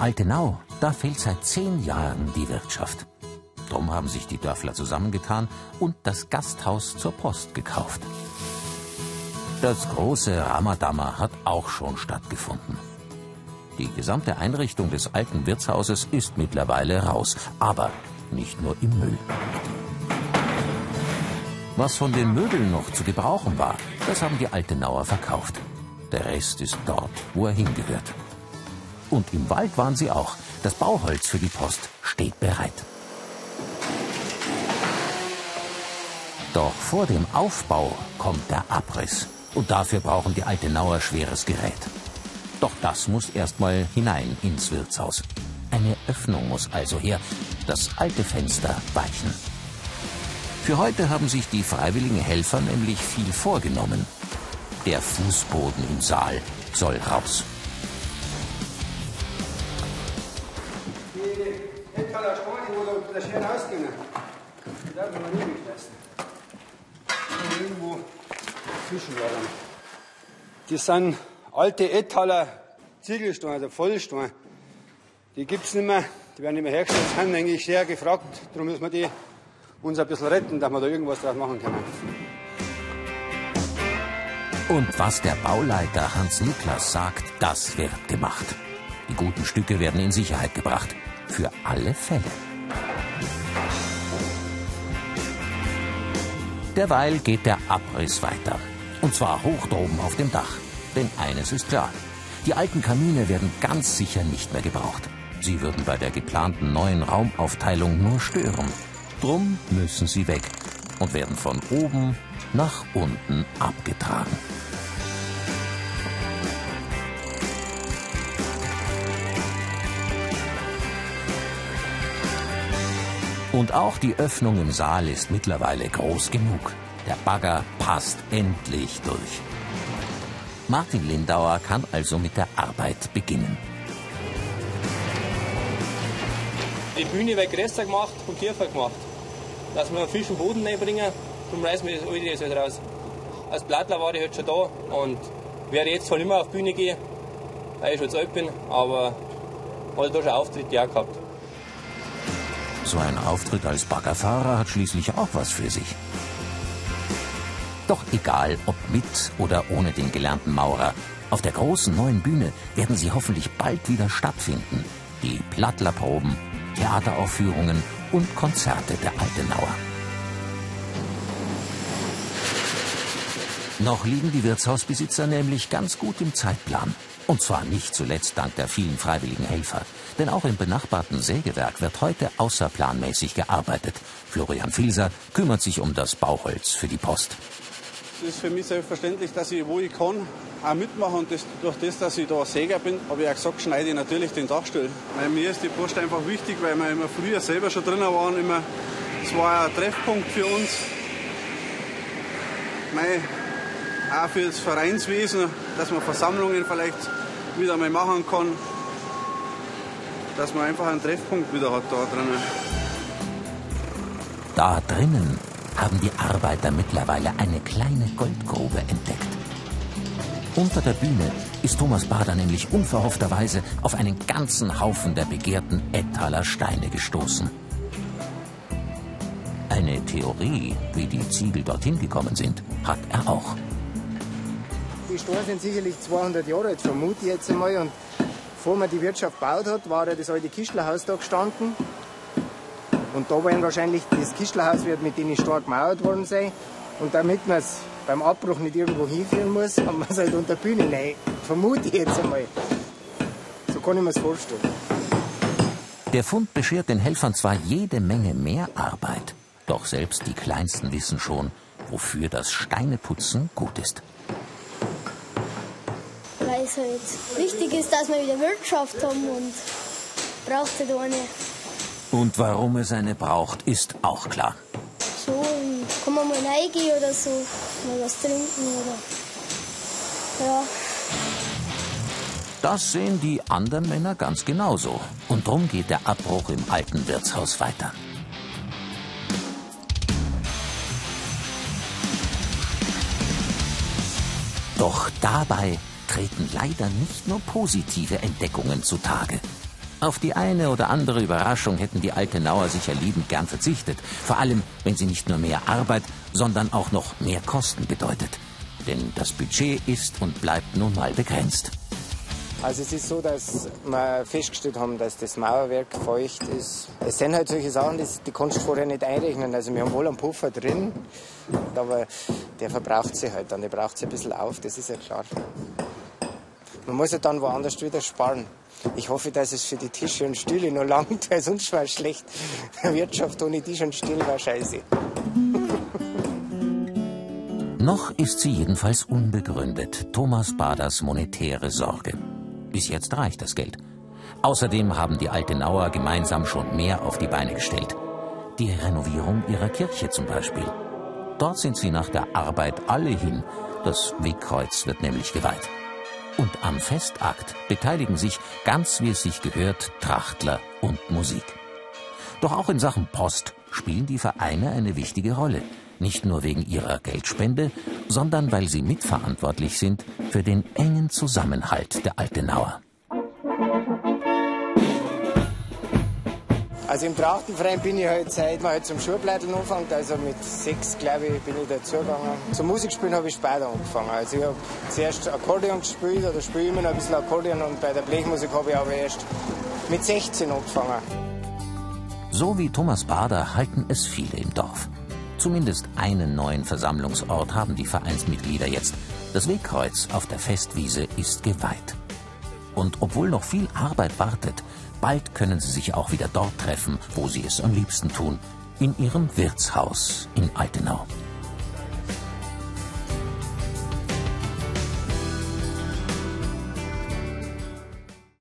Altenau, da fehlt seit zehn Jahren die Wirtschaft. Drum haben sich die Dörfler zusammengetan und das Gasthaus zur Post gekauft. Das große Ramadammer hat auch schon stattgefunden. Die gesamte Einrichtung des alten Wirtshauses ist mittlerweile raus, aber nicht nur im Müll. Was von den Möbeln noch zu gebrauchen war, das haben die Altenauer verkauft. Der Rest ist dort, wo er hingehört. Und im Wald waren sie auch. Das Bauholz für die Post steht bereit. Doch vor dem Aufbau kommt der Abriss. Und dafür brauchen die Altenauer schweres Gerät. Doch das muss erstmal hinein ins Wirtshaus. Eine Öffnung muss also her, das alte Fenster weichen. Für heute haben sich die freiwilligen Helfer nämlich viel vorgenommen. Der Fußboden im Saal soll raus. Die darf man nicht weglassen. Irgendwo zwischenlagern. Das sind alte Ettaler Ziegelsteine, also Vollsteine. Die gibt es nicht mehr, die werden nicht mehr hergestellt, sind eigentlich sehr gefragt. Darum müssen wir die uns ein bisschen retten, dass wir da irgendwas draus machen können. Und was der Bauleiter Hans Niklas sagt, das wird gemacht. Die guten Stücke werden in Sicherheit gebracht. Für alle Fälle. Derweil geht der Abriss weiter. Und zwar hoch droben auf dem Dach. Denn eines ist klar. Die alten Kamine werden ganz sicher nicht mehr gebraucht. Sie würden bei der geplanten neuen Raumaufteilung nur stören. Drum müssen sie weg und werden von oben nach unten abgetragen. Und auch die Öffnung im Saal ist mittlerweile groß genug. Der Bagger passt endlich durch. Martin Lindauer kann also mit der Arbeit beginnen. Die Bühne wird größer gemacht und tiefer gemacht. Dass wir einen frischen Boden reinbringen, darum reißen wir das alte jetzt halt raus. Als Blattler war ich halt schon da und werde jetzt nicht mehr auf die Bühne gehen, weil ich schon zu alt bin, aber habe da schon Auftritte auch gehabt. So ein Auftritt als Baggerfahrer hat schließlich auch was für sich. Doch egal, ob mit oder ohne den gelernten Maurer, auf der großen neuen Bühne werden sie hoffentlich bald wieder stattfinden. Die Plattlerproben, Theateraufführungen und Konzerte der Altenauer. Noch liegen die Wirtshausbesitzer nämlich ganz gut im Zeitplan. Und zwar nicht zuletzt dank der vielen freiwilligen Helfer. Denn auch im benachbarten Sägewerk wird heute außerplanmäßig gearbeitet. Florian Filser kümmert sich um das Bauholz für die Post. Es ist für mich selbstverständlich, dass ich, wo ich kann, auch mitmache. Und das, durch das, dass ich da Säger bin, habe ich auch gesagt, schneide ich natürlich den Dachstuhl. Weil mir ist die Post einfach wichtig, weil wir immer früher selber schon drinnen waren. Immer, es war ein Treffpunkt für uns. Mei, auch für das Vereinswesen, dass man Versammlungen vielleicht wieder mal machen kann. Dass man einfach einen Treffpunkt wieder hat da drinnen. Da drinnen haben die Arbeiter mittlerweile eine kleine Goldgrube entdeckt. Unter der Bühne ist Thomas Bader nämlich unverhoffterweise auf einen ganzen Haufen der begehrten Ettaler Steine gestoßen. Eine Theorie, wie die Ziegel dorthin gekommen sind, hat er auch. Die Steine sind sicherlich 200 Jahre alt, vermute ich jetzt einmal. Und bevor man die Wirtschaft gebaut hat, war ja das alte Kistlerhaus da gestanden. Und da werden wahrscheinlich das Kistlerhaus wird mit denen stark gemauert worden sein. Und damit man es beim Abbruch nicht irgendwo hinführen muss, haben wir es halt unter Bühne rein. Vermute ich jetzt einmal. So kann ich mir es vorstellen. Der Fund beschert den Helfern zwar jede Menge mehr Arbeit, doch selbst die Kleinsten wissen schon, wofür das Steineputzen gut ist. Es halt wichtig ist, dass wir wieder Wirtschaft haben und braucht halt eine. Und warum es eine braucht, ist auch klar. So, kann man mal reingehen oder so, mal was trinken oder. Ja. Das sehen die anderen Männer ganz genauso. Und drum geht der Abbruch im alten Wirtshaus weiter. Doch dabei treten leider nicht nur positive Entdeckungen zutage. Auf die eine oder andere Überraschung hätten die Altenauer sicher liebend gern verzichtet. Vor allem, wenn sie nicht nur mehr Arbeit, sondern auch noch mehr Kosten bedeutet. Denn das Budget ist und bleibt nun mal begrenzt. Also es ist so, dass wir festgestellt haben, dass das Mauerwerk feucht ist. Es sind halt solche Sachen, die, die kannst du vorher nicht einrechnen. Also wir haben wohl einen Puffer drin, aber der verbraucht sich halt dann. Der braucht sich ein bisschen auf, das ist ja klar. Man muss ja dann woanders wieder sparen. Ich hoffe, dass es für die Tische und Stühle noch langt, weil sonst war es schlecht. Wirtschaft ohne Tisch und Stuhl war scheiße. Noch ist sie jedenfalls unbegründet, Thomas Baders monetäre Sorge. Bis jetzt reicht das Geld. Außerdem haben die Altenauer gemeinsam schon mehr auf die Beine gestellt. Die Renovierung ihrer Kirche zum Beispiel. Dort sind sie nach der Arbeit alle hin. Das Wegkreuz wird nämlich geweiht. Und am Festakt beteiligen sich, ganz wie es sich gehört, Trachtler und Musik. Doch auch in Sachen Post spielen die Vereine eine wichtige Rolle. Nicht nur wegen ihrer Geldspende, sondern weil sie mitverantwortlich sind für den engen Zusammenhalt der Altenauer. Also im Trachtenverein bin ich halt seit man halt zum Schulbleitel anfängt, also mit sechs, glaube ich, bin ich dazugegangen. Zum Musikspielen habe ich später angefangen. Also ich habe zuerst Akkordeon gespielt oder spiele immer noch ein bisschen Akkordeon und bei der Blechmusik habe ich aber erst mit 16 angefangen. So wie Thomas Bader halten es viele im Dorf. Zumindest einen neuen Versammlungsort haben die Vereinsmitglieder jetzt. Das Wegkreuz auf der Festwiese ist geweiht. Und obwohl noch viel Arbeit wartet, bald können sie sich auch wieder dort treffen, wo sie es am liebsten tun, in ihrem Wirtshaus in Altenau.